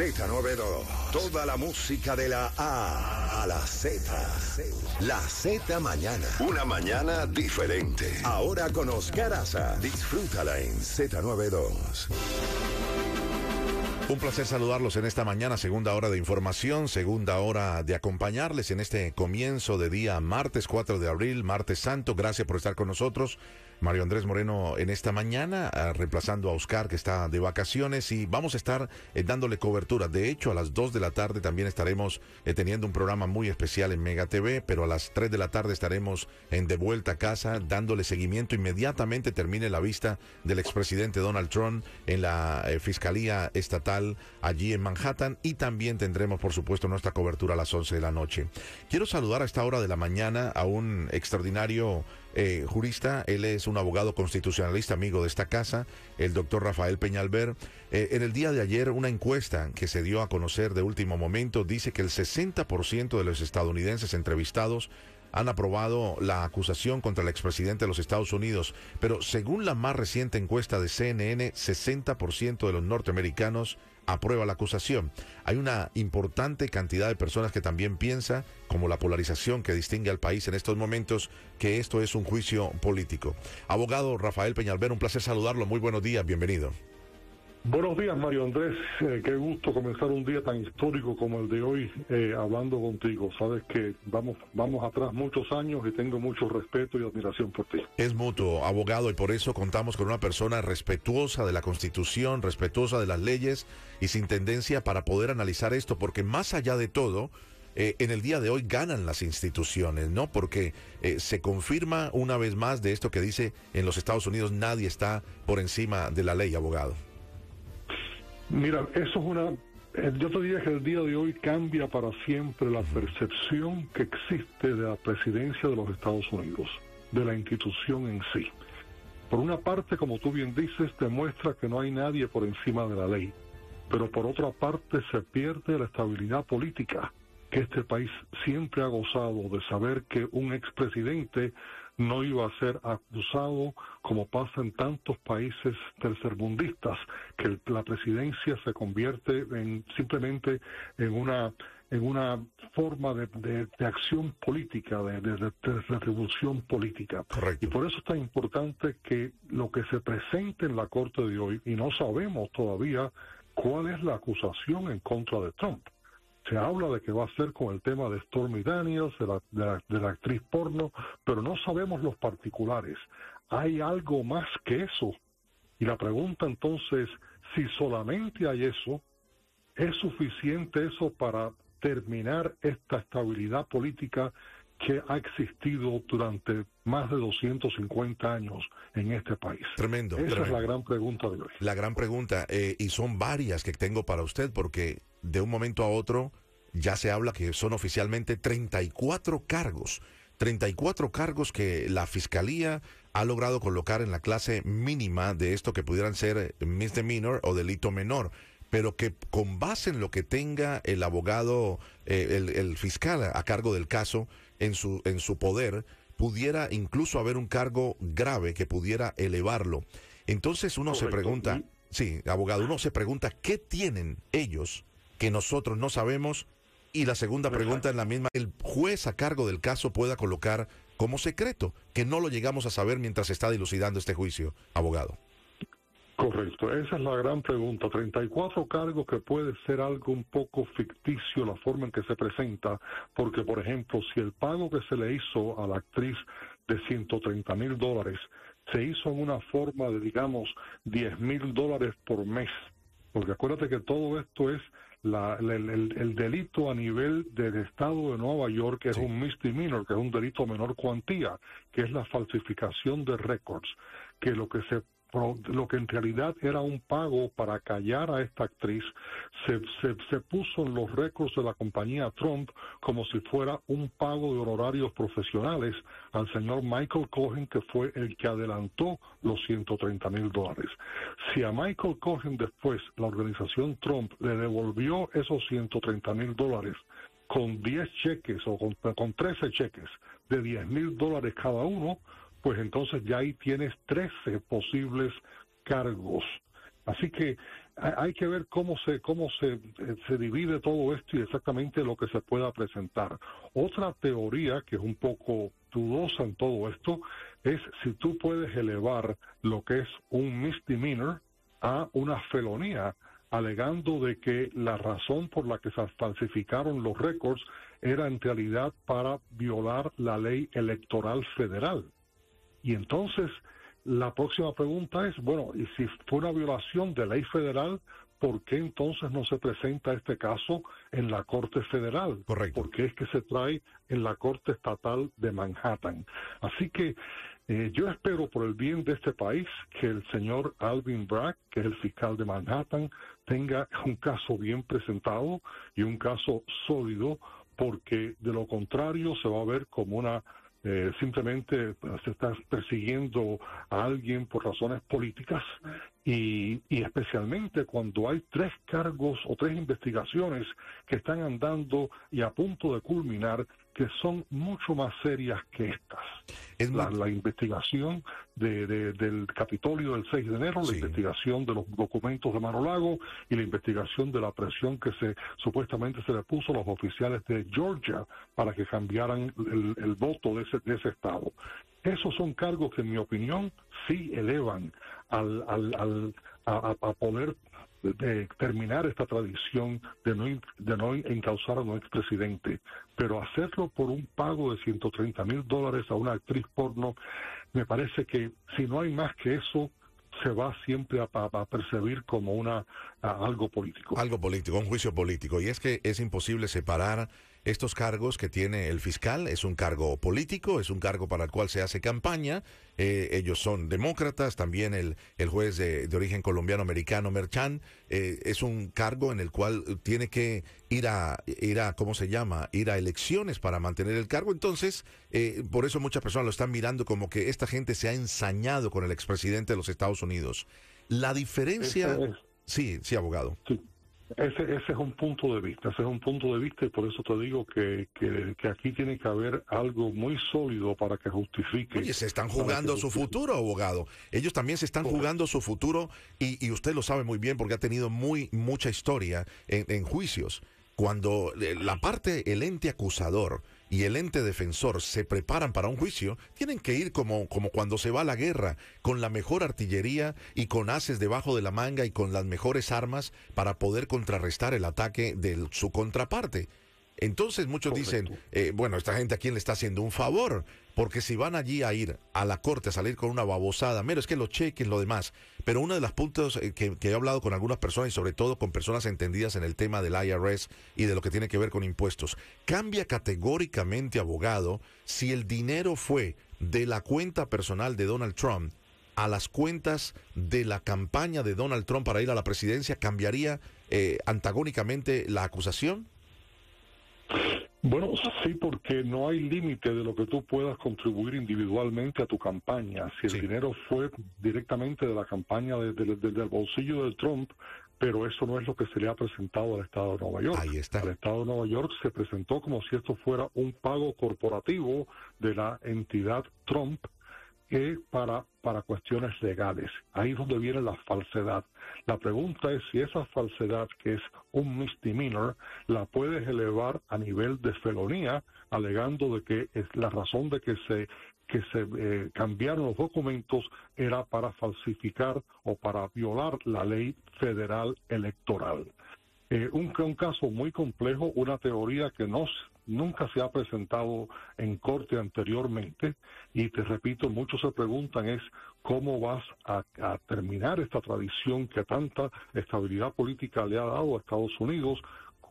Z92. Toda la música de la A a la Z. La Z mañana. Una mañana diferente. Ahora con Oscar Aza. Disfrútala en Z92. Un placer saludarlos en esta mañana, segunda hora de información, segunda hora de acompañarles en este comienzo de día martes 4 de abril, martes santo. Gracias por estar con nosotros. Mario Andrés Moreno en esta mañana, ah, reemplazando a Oscar que está de vacaciones y vamos a estar eh, dándole cobertura. De hecho, a las 2 de la tarde también estaremos eh, teniendo un programa muy especial en Mega TV, pero a las 3 de la tarde estaremos en De Vuelta a Casa dándole seguimiento. Inmediatamente termine la vista del expresidente Donald Trump en la eh, Fiscalía Estatal allí en Manhattan y también tendremos, por supuesto, nuestra cobertura a las 11 de la noche. Quiero saludar a esta hora de la mañana a un extraordinario eh, jurista, él es un abogado constitucionalista amigo de esta casa, el doctor Rafael Peñalver. Eh, en el día de ayer, una encuesta que se dio a conocer de último momento dice que el 60% de los estadounidenses entrevistados han aprobado la acusación contra el expresidente de los Estados Unidos, pero según la más reciente encuesta de CNN, 60% de los norteamericanos aprueba la acusación. Hay una importante cantidad de personas que también piensa, como la polarización que distingue al país en estos momentos, que esto es un juicio político. Abogado Rafael Peñalver, un placer saludarlo. Muy buenos días, bienvenido. Buenos días, Mario Andrés. Eh, qué gusto comenzar un día tan histórico como el de hoy eh, hablando contigo. Sabes que vamos, vamos atrás muchos años y tengo mucho respeto y admiración por ti. Es mutuo, abogado, y por eso contamos con una persona respetuosa de la Constitución, respetuosa de las leyes y sin tendencia para poder analizar esto, porque más allá de todo, eh, en el día de hoy ganan las instituciones, ¿no? Porque se confirma una vez más de esto que dice en los Estados Unidos nadie está por encima de la ley, abogado. Mira, eso es una... Eh, yo te diría que el día de hoy cambia para siempre la percepción que existe de la presidencia de los Estados Unidos, de la institución en sí. Por una parte, como tú bien dices, demuestra que no hay nadie por encima de la ley, pero por otra parte se pierde la estabilidad política que este país siempre ha gozado de saber que un expresidente no iba a ser acusado como pasa en tantos países tercermundistas, que la presidencia se convierte en simplemente en una en una forma de, acción política, de, de, retribución política. Y por eso es tan importante que lo que se presente en la Corte de hoy, y no sabemos todavía cuál es la acusación en contra de Trump se habla de que va a ser con el tema de Stormy Daniels, de la, de la, actriz porno, pero no sabemos los particulares. ¿Hay algo más que eso? Y la pregunta entonces, si solamente hay eso, ¿es suficiente eso para terminar esta estabilidad política que ha existido durante más de 250 años en este país? Tremendo. Esa es la gran pregunta de hoy. La gran pregunta, eh, y son varias que tengo para usted, porque de un momento a otro ya se habla que son oficialmente 34 cargos. 34 cargos que la Fiscalía ha logrado colocar en la clase mínima de esto que pudieran ser misdemeanor o delito menor, pero que con base en lo que tenga el abogado, eh, el, fiscal a cargo del caso en su, en su poder, pudiera incluso haber un cargo grave que pudiera elevarlo. Entonces uno se pregunta, sí, abogado, uno se pregunta, ¿qué tienen ellos que nosotros no sabemos? Y la segunda pregunta es la misma, el juez a cargo del caso pueda colocar como secreto, que no lo llegamos a saber mientras se está dilucidando este juicio, abogado. Correcto, esa es la gran pregunta. 34 cargos que puede ser algo un poco ficticio la forma en que se presenta, porque por ejemplo, si el pago que se le hizo a la actriz de 130 mil dólares se hizo en una forma de, digamos, 10 mil dólares por mes, porque acuérdate que todo esto es la, el, delito a nivel del estado de Nueva York, que es un misdemeanor, que es un delito menor cuantía, que es la falsificación de récords, que lo que se lo que en realidad era un pago para callar a esta actriz, se, se, puso en los récords de la compañía Trump como si fuera un pago de honorarios profesionales al señor Michael Cohen, que fue el que adelantó los 130 mil dólares. Si a Michael Cohen después la organización Trump le devolvió esos 130 mil dólares con 10 cheques o con, con 13 cheques de 10 mil dólares cada uno, pues entonces ya ahí tienes 13 posibles cargos. Así que hay que ver cómo se cómo se, eh, se divide todo esto y exactamente lo que se pueda presentar. Otra teoría que es un poco dudosa en todo esto es si tú puedes elevar lo que es un misdemeanor a una felonía, alegando de que la razón por la que se falsificaron los récords era en realidad para violar la ley electoral federal. Y entonces la próxima pregunta es, bueno, y si fue una violación de ley federal, ¿por qué entonces no se presenta este caso en la Corte Federal? Correcto. Porque es que se trae en la Corte Estatal de Manhattan. Así que eh, yo espero por el bien de este país que el señor Alvin Bragg, que es el fiscal de Manhattan, tenga un caso bien presentado y un caso sólido, porque de lo contrario se va a ver como una eh, simplemente pues, se está persiguiendo a alguien por razones políticas y, y, especialmente cuando hay tres cargos o tres investigaciones que están andando y a punto de culminar que son mucho más serias que estas. Es la, investigación de, del Capitolio del 6 de enero, la investigación de los documentos de Lago y la investigación de la presión que se supuestamente se le puso a los oficiales de Georgia para que cambiaran el, voto de ese, de ese estado. Esos son cargos que, en mi opinión, sí elevan al, al, al a, a, poder de terminar esta tradición de no, de no encauzar a un expresidente, pero hacerlo por un pago de 130 mil dólares a una actriz porno, me parece que si no hay más que eso, se va siempre a, percibir como una algo político. Algo político, un juicio político. Y es que es imposible separar estos cargos que tiene el fiscal. Es un cargo político, es un cargo para el cual se hace campaña. Eh, ellos son demócratas, también el, el juez de, origen colombiano-americano, Merchan, eh, es un cargo en el cual tiene que ir a, ir a, ¿cómo se llama? Ir a elecciones para mantener el cargo. Entonces, eh, por eso muchas personas lo están mirando como que esta gente se ha ensañado con el expresidente de los Estados Unidos. La diferencia... Sí, sí, abogado. Sí. Ese, ese es un punto de vista, ese es un punto de vista y por eso te digo que, que, aquí tiene que haber algo muy sólido para que justifique. Oye, se están jugando su futuro, abogado. Ellos también se están jugando su futuro y, y, usted lo sabe muy bien porque ha tenido muy mucha historia en, en juicios. Cuando eh, la parte, el ente acusador, y el ente defensor se preparan para un juicio, tienen que ir como, como cuando se va a la guerra, con la mejor artillería y con haces debajo de la manga y con las mejores armas para poder contrarrestar el ataque de su contraparte. Entonces muchos dicen, eh, bueno, esta gente a quién le está haciendo un favor, porque si van allí a ir a la corte a salir con una babosada, mero es que lo chequen, lo demás. Pero uno de los puntos eh, que, he hablado con algunas personas y sobre todo con personas entendidas en el tema del IRS y de lo que tiene que ver con impuestos, cambia categóricamente, abogado, si el dinero fue de la cuenta personal de Donald Trump a las cuentas de la campaña de Donald Trump para ir a la presidencia, ¿cambiaría eh, antagónicamente la acusación? Bueno, sí, porque no hay límite de lo que tú puedas contribuir individualmente a tu campaña. Si el dinero fue directamente de la campaña desde el bolsillo de Trump, pero eso no es lo que se le ha presentado al Estado de Nueva York. Ahí está. Al Estado de Nueva York se presentó como si esto fuera un pago corporativo de la entidad Trump que para, para cuestiones legales. Ahí es donde viene la falsedad. La pregunta es si esa falsedad, que es un misdemeanor, la puedes elevar a nivel de felonía, alegando de que es la razón de que se que se eh, cambiaron los documentos era para falsificar o para violar la ley federal electoral. Eh, un, un, caso muy complejo, una teoría que no, nunca se ha presentado en corte anteriormente y te repito, muchos se preguntan es cómo vas a, terminar esta tradición que tanta estabilidad política le ha dado a Estados Unidos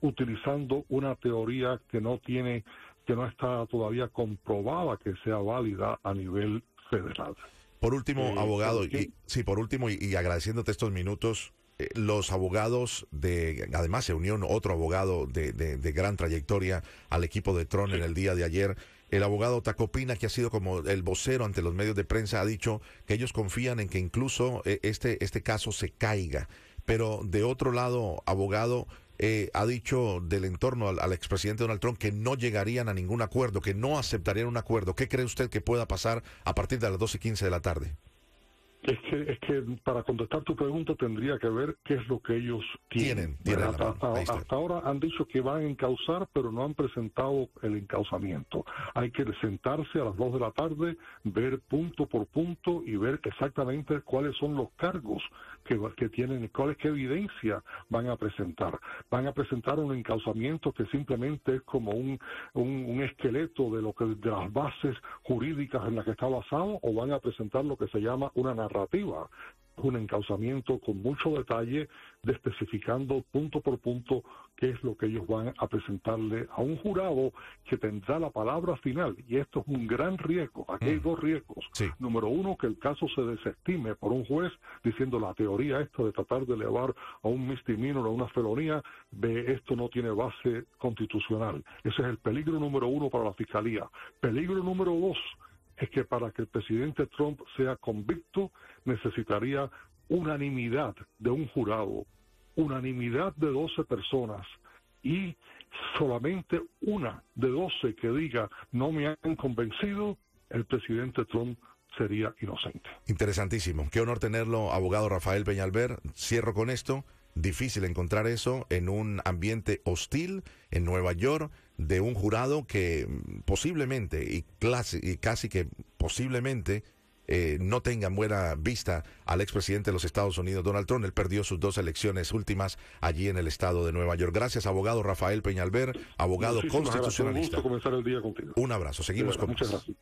utilizando una teoría que no tiene que no está todavía comprobada que sea válida a nivel federal. Por último, Eh, abogado, y, sí, por último, y, y agradeciéndote estos minutos, los abogados de, además se unió otro abogado de, de- de gran trayectoria al equipo de Tron en el día de ayer. El abogado Tacopina, que ha sido como el vocero ante los medios de prensa, ha dicho que ellos confían en que incluso eh, este, este caso se caiga. Pero de otro lado, abogado, eh, ha dicho del entorno al, al expresidente Donald Trump que no llegarían a ningún acuerdo, que no aceptarían un acuerdo. ¿Qué cree usted que pueda pasar a partir de las 12 y 15 de la tarde? Es que, es que para contestar tu pregunta tendría que ver qué es lo que ellos tienen. Tienen, tienen hasta, ahora han dicho que van a encauzar, pero no han presentado el encauzamiento. Hay que sentarse a las 2 de la tarde, ver punto por punto y ver exactamente cuáles son los cargos que, que tienen, cuál es qué evidencia van a presentar. Van a presentar un encauzamiento que simplemente es como un, un, un esqueleto de lo que de las bases jurídicas en las que está basado o van a presentar lo que se llama una narrativa un encauzamiento con mucho detalle, de especificando punto por punto qué es lo que ellos van a presentarle a un jurado que tendrá la palabra final. Y esto es un gran riesgo. Aquí hay Mm. dos riesgos. Sí. Número uno, que el caso se desestime por un juez diciendo la teoría esta de tratar de elevar a un misdemeanor a una felonía, ve esto no tiene base constitucional. Ese es el peligro número uno para la fiscalía. Peligro número dos es que para que el presidente Trump sea convicto necesitaría unanimidad de un jurado, unanimidad de 12 personas y solamente una de 12 que diga no me han convencido, el presidente Trump sería inocente. Interesantísimo. Qué honor tenerlo, abogado Rafael Peñalver. Cierro con esto. Difícil encontrar eso en un ambiente hostil en Nueva York de un jurado que posiblemente y, clase- y casi que posiblemente eh, no tenga buena vista al expresidente de los Estados Unidos, Donald Trump. Él perdió sus dos elecciones últimas allí en el estado de Nueva York. Gracias, abogado Rafael Peñalver, abogado Muchísimas. Un constitucionalista. gusto comenzar el día contigo. Un abrazo. Seguimos con Muchas gracias.